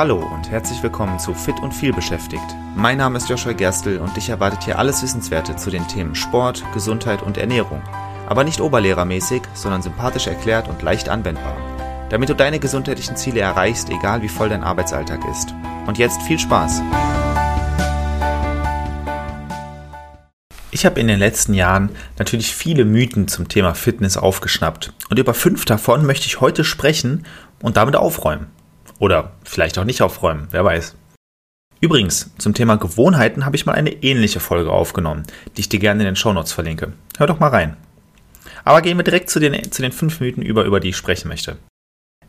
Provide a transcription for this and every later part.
Hallo und herzlich willkommen zu Fit und viel beschäftigt. Mein Name ist Joshua Gerstl und dich erwartet hier alles Wissenswerte zu den Themen Sport, Gesundheit und Ernährung. Aber nicht oberlehrermäßig, sondern sympathisch erklärt und leicht anwendbar. Damit du deine gesundheitlichen Ziele erreichst, egal wie voll dein Arbeitsalltag ist. Und jetzt viel Spaß! Ich habe in den letzten Jahren natürlich viele Mythen zum Thema Fitness aufgeschnappt und über fünf davon möchte ich heute sprechen und damit aufräumen. Oder vielleicht auch nicht aufräumen, wer weiß. Übrigens, zum Thema Gewohnheiten habe ich mal eine ähnliche Folge aufgenommen, die ich dir gerne in den Shownotes verlinke. Hör doch mal rein. Aber gehen wir direkt zu den, zu den fünf Mythen über, über die ich sprechen möchte.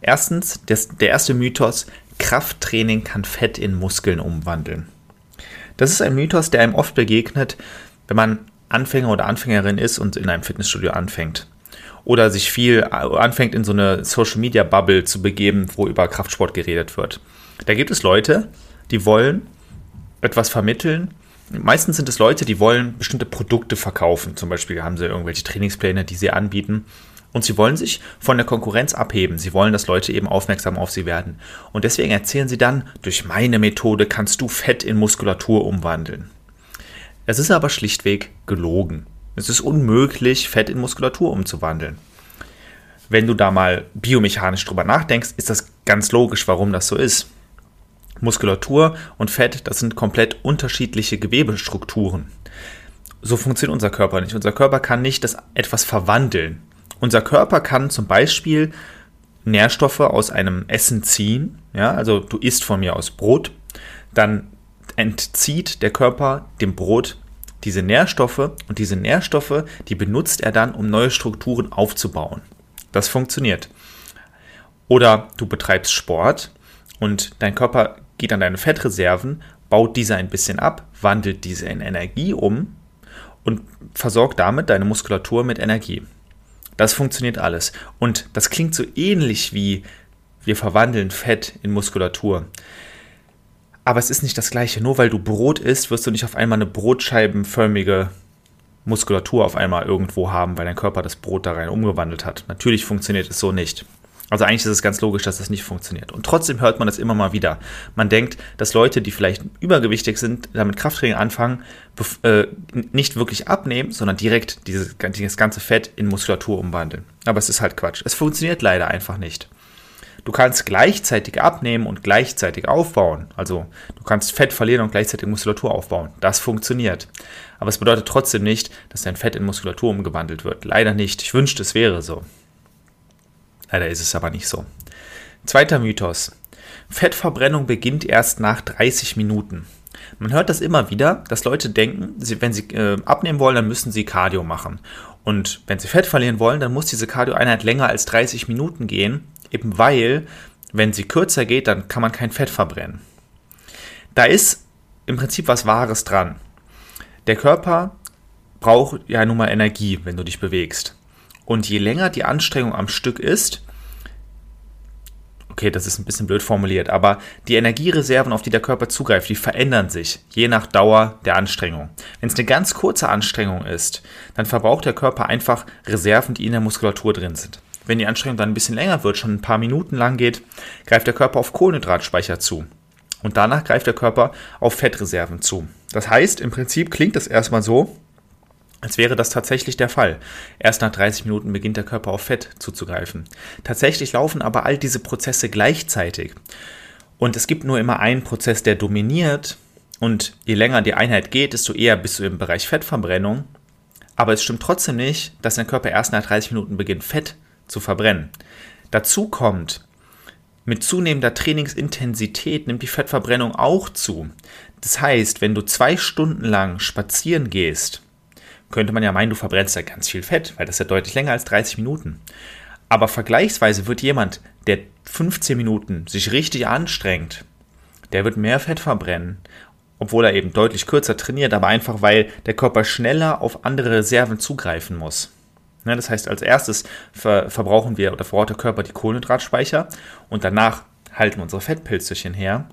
Erstens, des, der erste Mythos, Krafttraining kann Fett in Muskeln umwandeln. Das ist ein Mythos, der einem oft begegnet, wenn man Anfänger oder Anfängerin ist und in einem Fitnessstudio anfängt oder sich viel anfängt in so eine Social Media Bubble zu begeben, wo über Kraftsport geredet wird. Da gibt es Leute, die wollen etwas vermitteln. Meistens sind es Leute, die wollen bestimmte Produkte verkaufen. Zum Beispiel haben sie irgendwelche Trainingspläne, die sie anbieten. Und sie wollen sich von der Konkurrenz abheben. Sie wollen, dass Leute eben aufmerksam auf sie werden. Und deswegen erzählen sie dann, durch meine Methode kannst du Fett in Muskulatur umwandeln. Es ist aber schlichtweg gelogen. Es ist unmöglich, Fett in Muskulatur umzuwandeln. Wenn du da mal biomechanisch drüber nachdenkst, ist das ganz logisch, warum das so ist. Muskulatur und Fett, das sind komplett unterschiedliche Gewebestrukturen. So funktioniert unser Körper nicht. Unser Körper kann nicht das etwas verwandeln. Unser Körper kann zum Beispiel Nährstoffe aus einem Essen ziehen. Ja, also du isst von mir aus Brot, dann entzieht der Körper dem Brot diese Nährstoffe und diese Nährstoffe, die benutzt er dann, um neue Strukturen aufzubauen. Das funktioniert. Oder du betreibst Sport und dein Körper geht an deine Fettreserven, baut diese ein bisschen ab, wandelt diese in Energie um und versorgt damit deine Muskulatur mit Energie. Das funktioniert alles. Und das klingt so ähnlich wie wir verwandeln Fett in Muskulatur. Aber es ist nicht das gleiche. Nur weil du Brot isst, wirst du nicht auf einmal eine brotscheibenförmige Muskulatur auf einmal irgendwo haben, weil dein Körper das Brot da rein umgewandelt hat. Natürlich funktioniert es so nicht. Also eigentlich ist es ganz logisch, dass das nicht funktioniert. Und trotzdem hört man das immer mal wieder. Man denkt, dass Leute, die vielleicht übergewichtig sind, damit Krafttraining anfangen, äh, nicht wirklich abnehmen, sondern direkt dieses, dieses ganze Fett in Muskulatur umwandeln. Aber es ist halt Quatsch. Es funktioniert leider einfach nicht. Du kannst gleichzeitig abnehmen und gleichzeitig aufbauen. Also du kannst Fett verlieren und gleichzeitig Muskulatur aufbauen. Das funktioniert. Aber es bedeutet trotzdem nicht, dass dein Fett in Muskulatur umgewandelt wird. Leider nicht. Ich wünschte, es wäre so. Leider ist es aber nicht so. Zweiter Mythos. Fettverbrennung beginnt erst nach 30 Minuten. Man hört das immer wieder, dass Leute denken, wenn sie äh, abnehmen wollen, dann müssen sie Cardio machen. Und wenn sie Fett verlieren wollen, dann muss diese Cardio-Einheit länger als 30 Minuten gehen, eben weil, wenn sie kürzer geht, dann kann man kein Fett verbrennen. Da ist im Prinzip was Wahres dran. Der Körper braucht ja nun mal Energie, wenn du dich bewegst. Und je länger die Anstrengung am Stück ist, okay, das ist ein bisschen blöd formuliert, aber die Energiereserven, auf die der Körper zugreift, die verändern sich, je nach Dauer der Anstrengung. Wenn es eine ganz kurze Anstrengung ist, dann verbraucht der Körper einfach Reserven, die in der Muskulatur drin sind. Wenn die Anstrengung dann ein bisschen länger wird, schon ein paar Minuten lang geht, greift der Körper auf Kohlenhydratspeicher zu. Und danach greift der Körper auf Fettreserven zu. Das heißt, im Prinzip klingt das erstmal so, als wäre das tatsächlich der Fall. Erst nach 30 Minuten beginnt der Körper auf Fett zuzugreifen. Tatsächlich laufen aber all diese Prozesse gleichzeitig. Und es gibt nur immer einen Prozess, der dominiert. Und je länger die Einheit geht, desto eher bist du im Bereich Fettverbrennung. Aber es stimmt trotzdem nicht, dass dein Körper erst nach 30 Minuten beginnt, Fett zu verbrennen. Dazu kommt, mit zunehmender Trainingsintensität nimmt die Fettverbrennung auch zu. Das heißt, wenn du zwei Stunden lang spazieren gehst, könnte man ja meinen, du verbrennst ja ganz viel Fett, weil das ist ja deutlich länger als 30 Minuten. Aber vergleichsweise wird jemand, der 15 Minuten sich richtig anstrengt, der wird mehr Fett verbrennen, obwohl er eben deutlich kürzer trainiert, aber einfach weil der Körper schneller auf andere Reserven zugreifen muss. Ne, das heißt, als erstes ver verbrauchen wir oder verbraucht der Körper die Kohlenhydratspeicher und danach halten unsere Fettpilzchen her.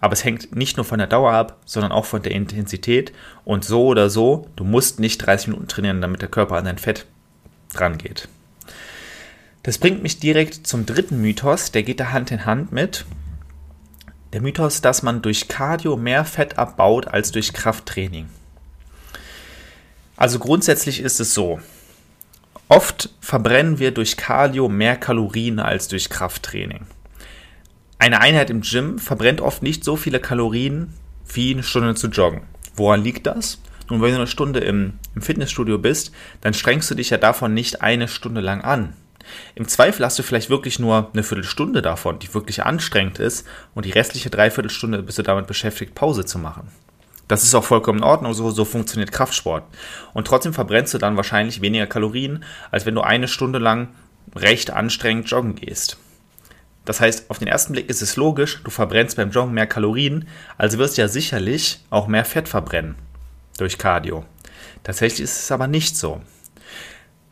Aber es hängt nicht nur von der Dauer ab, sondern auch von der Intensität. Und so oder so, du musst nicht 30 Minuten trainieren, damit der Körper an dein Fett dran geht. Das bringt mich direkt zum dritten Mythos, der geht da Hand in Hand mit. Der Mythos, dass man durch Cardio mehr Fett abbaut als durch Krafttraining. Also grundsätzlich ist es so. Oft verbrennen wir durch Cardio mehr Kalorien als durch Krafttraining. Eine Einheit im Gym verbrennt oft nicht so viele Kalorien wie eine Stunde zu joggen. Woran liegt das? Nun, wenn du eine Stunde im, im Fitnessstudio bist, dann strengst du dich ja davon nicht eine Stunde lang an. Im Zweifel hast du vielleicht wirklich nur eine Viertelstunde davon, die wirklich anstrengend ist, und die restliche Dreiviertelstunde bist du damit beschäftigt, Pause zu machen. Das ist auch vollkommen in Ordnung, so, so funktioniert Kraftsport. Und trotzdem verbrennst du dann wahrscheinlich weniger Kalorien, als wenn du eine Stunde lang recht anstrengend joggen gehst. Das heißt, auf den ersten Blick ist es logisch, du verbrennst beim Joggen mehr Kalorien, also wirst du ja sicherlich auch mehr Fett verbrennen durch Cardio. Tatsächlich ist es aber nicht so.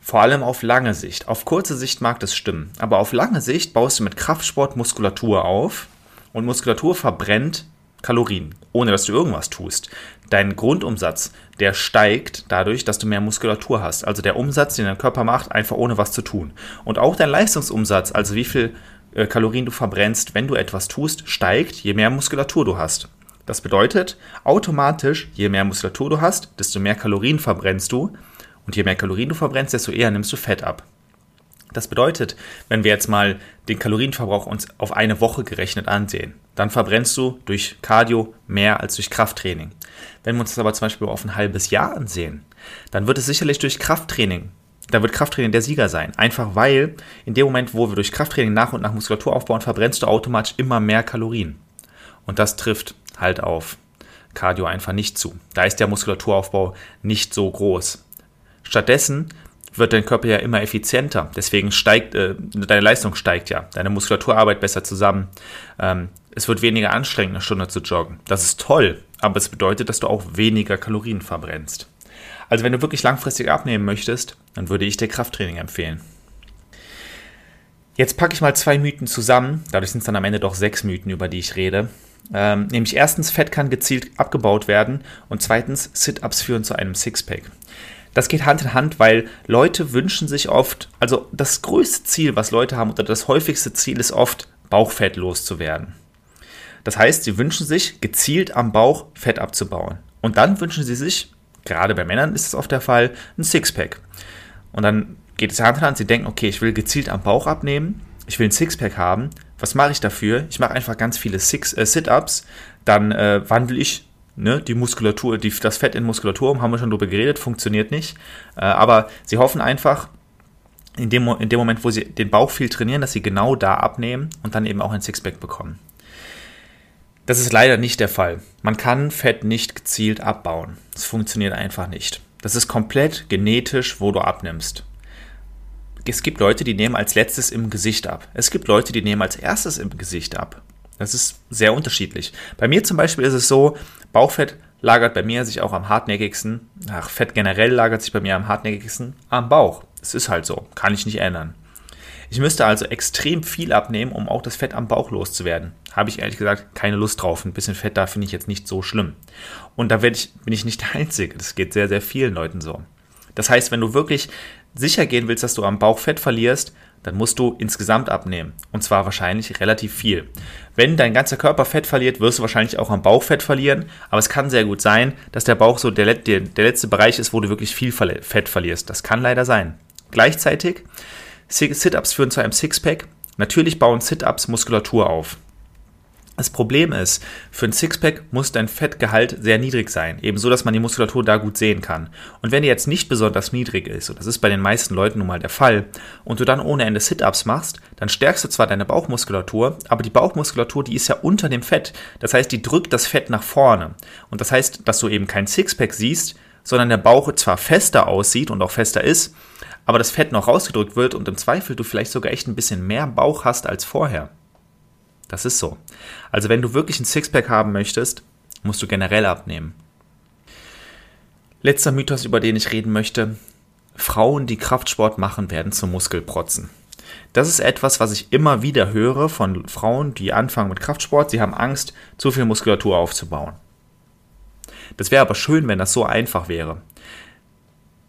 Vor allem auf lange Sicht. Auf kurze Sicht mag das stimmen, aber auf lange Sicht baust du mit Kraftsport Muskulatur auf und Muskulatur verbrennt Kalorien, ohne dass du irgendwas tust. Dein Grundumsatz, der steigt dadurch, dass du mehr Muskulatur hast. Also der Umsatz, den dein Körper macht, einfach ohne was zu tun. Und auch dein Leistungsumsatz, also wie viel äh, Kalorien du verbrennst, wenn du etwas tust, steigt, je mehr Muskulatur du hast. Das bedeutet, automatisch, je mehr Muskulatur du hast, desto mehr Kalorien verbrennst du und je mehr Kalorien du verbrennst, desto eher nimmst du Fett ab. Das bedeutet, wenn wir jetzt mal den Kalorienverbrauch uns auf eine Woche gerechnet ansehen, dann verbrennst du durch Cardio mehr als durch Krafttraining. Wenn wir uns das aber zum Beispiel auf ein halbes Jahr ansehen, dann wird es sicherlich durch Krafttraining, da wird Krafttraining der Sieger sein. Einfach weil in dem Moment, wo wir durch Krafttraining nach und nach Muskulatur aufbauen, verbrennst du automatisch immer mehr Kalorien. Und das trifft halt auf Cardio einfach nicht zu. Da ist der Muskulaturaufbau nicht so groß. Stattdessen wird dein Körper ja immer effizienter. Deswegen steigt, äh, deine Leistung steigt ja. Deine Muskulatur arbeitet besser zusammen. Ähm, es wird weniger anstrengend, eine Stunde zu joggen. Das ist toll, aber es bedeutet, dass du auch weniger Kalorien verbrennst. Also wenn du wirklich langfristig abnehmen möchtest, dann würde ich dir Krafttraining empfehlen. Jetzt packe ich mal zwei Mythen zusammen. Dadurch sind es dann am Ende doch sechs Mythen, über die ich rede. Ähm, nämlich erstens, Fett kann gezielt abgebaut werden und zweitens, Sit-ups führen zu einem Sixpack. Das geht Hand in Hand, weil Leute wünschen sich oft, also das größte Ziel, was Leute haben, oder das häufigste Ziel ist oft, Bauchfett loszuwerden. Das heißt, sie wünschen sich, gezielt am Bauch Fett abzubauen. Und dann wünschen sie sich, gerade bei Männern ist es oft der Fall, ein Sixpack. Und dann geht es Hand in Hand, sie denken, okay, ich will gezielt am Bauch abnehmen, ich will ein Sixpack haben. Was mache ich dafür? Ich mache einfach ganz viele äh, Sit-Ups, dann äh, wandle ich Ne, die Muskulatur, die, das Fett in Muskulatur haben wir schon drüber geredet, funktioniert nicht. Äh, aber sie hoffen einfach, in dem, in dem Moment, wo sie den Bauch viel trainieren, dass sie genau da abnehmen und dann eben auch ein Sixpack bekommen. Das ist leider nicht der Fall. Man kann Fett nicht gezielt abbauen. Das funktioniert einfach nicht. Das ist komplett genetisch, wo du abnimmst. Es gibt Leute, die nehmen als letztes im Gesicht ab. Es gibt Leute, die nehmen als erstes im Gesicht ab. Das ist sehr unterschiedlich. Bei mir zum Beispiel ist es so, Bauchfett lagert bei mir sich auch am hartnäckigsten, ach, Fett generell lagert sich bei mir am hartnäckigsten am Bauch. Es ist halt so, kann ich nicht ändern. Ich müsste also extrem viel abnehmen, um auch das Fett am Bauch loszuwerden. Habe ich ehrlich gesagt keine Lust drauf. Ein bisschen Fett da finde ich jetzt nicht so schlimm. Und da ich, bin ich nicht der Einzige. Das geht sehr, sehr vielen Leuten so. Das heißt, wenn du wirklich sicher gehen willst, dass du am Bauch Fett verlierst, dann musst du insgesamt abnehmen. Und zwar wahrscheinlich relativ viel. Wenn dein ganzer Körper Fett verliert, wirst du wahrscheinlich auch am Bauch Fett verlieren. Aber es kann sehr gut sein, dass der Bauch so der, der, der letzte Bereich ist, wo du wirklich viel Fett verlierst. Das kann leider sein. Gleichzeitig, Sit-Ups führen zu einem Sixpack. Natürlich bauen Sit-Ups Muskulatur auf. Das Problem ist, für ein Sixpack muss dein Fettgehalt sehr niedrig sein, ebenso dass man die Muskulatur da gut sehen kann. Und wenn die jetzt nicht besonders niedrig ist, und das ist bei den meisten Leuten nun mal der Fall, und du dann ohne Ende Sit-Ups machst, dann stärkst du zwar deine Bauchmuskulatur, aber die Bauchmuskulatur, die ist ja unter dem Fett. Das heißt, die drückt das Fett nach vorne. Und das heißt, dass du eben kein Sixpack siehst, sondern der Bauch zwar fester aussieht und auch fester ist, aber das Fett noch rausgedrückt wird und im Zweifel du vielleicht sogar echt ein bisschen mehr Bauch hast als vorher. Das ist so. Also wenn du wirklich ein Sixpack haben möchtest, musst du generell abnehmen. Letzter Mythos, über den ich reden möchte. Frauen, die Kraftsport machen, werden zu Muskelprotzen. Das ist etwas, was ich immer wieder höre von Frauen, die anfangen mit Kraftsport. Sie haben Angst, zu viel Muskulatur aufzubauen. Das wäre aber schön, wenn das so einfach wäre.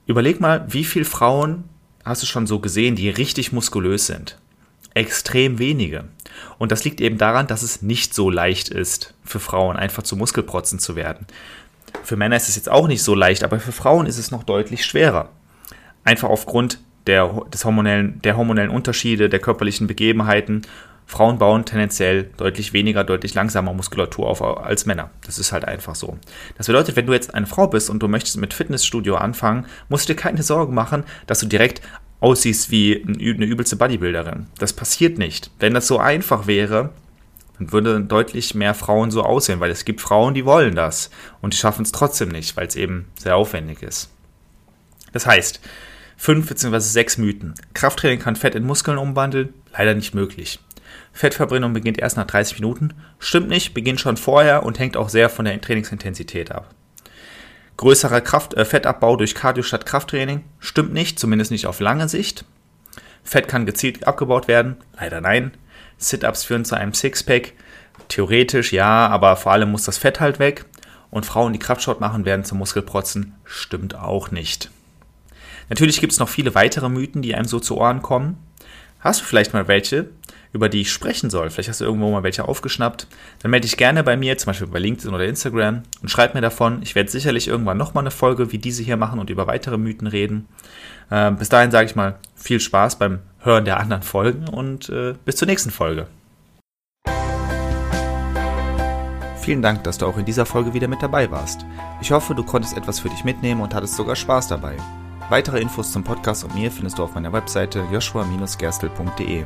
Überleg mal, wie viele Frauen hast du schon so gesehen, die richtig muskulös sind? Extrem wenige. Und das liegt eben daran, dass es nicht so leicht ist, für Frauen einfach zu Muskelprotzen zu werden. Für Männer ist es jetzt auch nicht so leicht, aber für Frauen ist es noch deutlich schwerer. Einfach aufgrund der, des hormonellen, der hormonellen Unterschiede, der körperlichen Begebenheiten. Frauen bauen tendenziell deutlich weniger, deutlich langsamer Muskulatur auf als Männer. Das ist halt einfach so. Das bedeutet, wenn du jetzt eine Frau bist und du möchtest mit Fitnessstudio anfangen, musst du dir keine Sorgen machen, dass du direkt aussiehst wie eine übelste Bodybuilderin. Das passiert nicht. Wenn das so einfach wäre, dann würden deutlich mehr Frauen so aussehen, weil es gibt Frauen, die wollen das und die schaffen es trotzdem nicht, weil es eben sehr aufwendig ist. Das heißt, fünf bzw. sechs Mythen. Krafttraining kann Fett in Muskeln umwandeln? Leider nicht möglich. Fettverbrennung beginnt erst nach 30 Minuten? Stimmt nicht, beginnt schon vorher und hängt auch sehr von der Trainingsintensität ab. Größerer Kraft, äh, Fettabbau durch Cardio statt Krafttraining? Stimmt nicht, zumindest nicht auf lange Sicht. Fett kann gezielt abgebaut werden? Leider nein. Sit-ups führen zu einem Sixpack? Theoretisch ja, aber vor allem muss das Fett halt weg. Und Frauen, die Kraftsport machen, werden zum Muskelprotzen? Stimmt auch nicht. Natürlich gibt es noch viele weitere Mythen, die einem so zu Ohren kommen. Hast du vielleicht mal welche, über die ich sprechen soll? Vielleicht hast du irgendwo mal welche aufgeschnappt. Dann melde dich gerne bei mir, zum Beispiel bei LinkedIn oder Instagram und schreib mir davon. Ich werde sicherlich irgendwann nochmal eine Folge wie diese hier machen und über weitere Mythen reden. Äh, bis dahin sage ich mal viel Spaß beim Hören der anderen Folgen und äh, bis zur nächsten Folge. Vielen Dank, dass du auch in dieser Folge wieder mit dabei warst. Ich hoffe, du konntest etwas für dich mitnehmen und hattest sogar Spaß dabei. Weitere Infos zum Podcast und mir findest du auf meiner Webseite joshua-gerstel.de.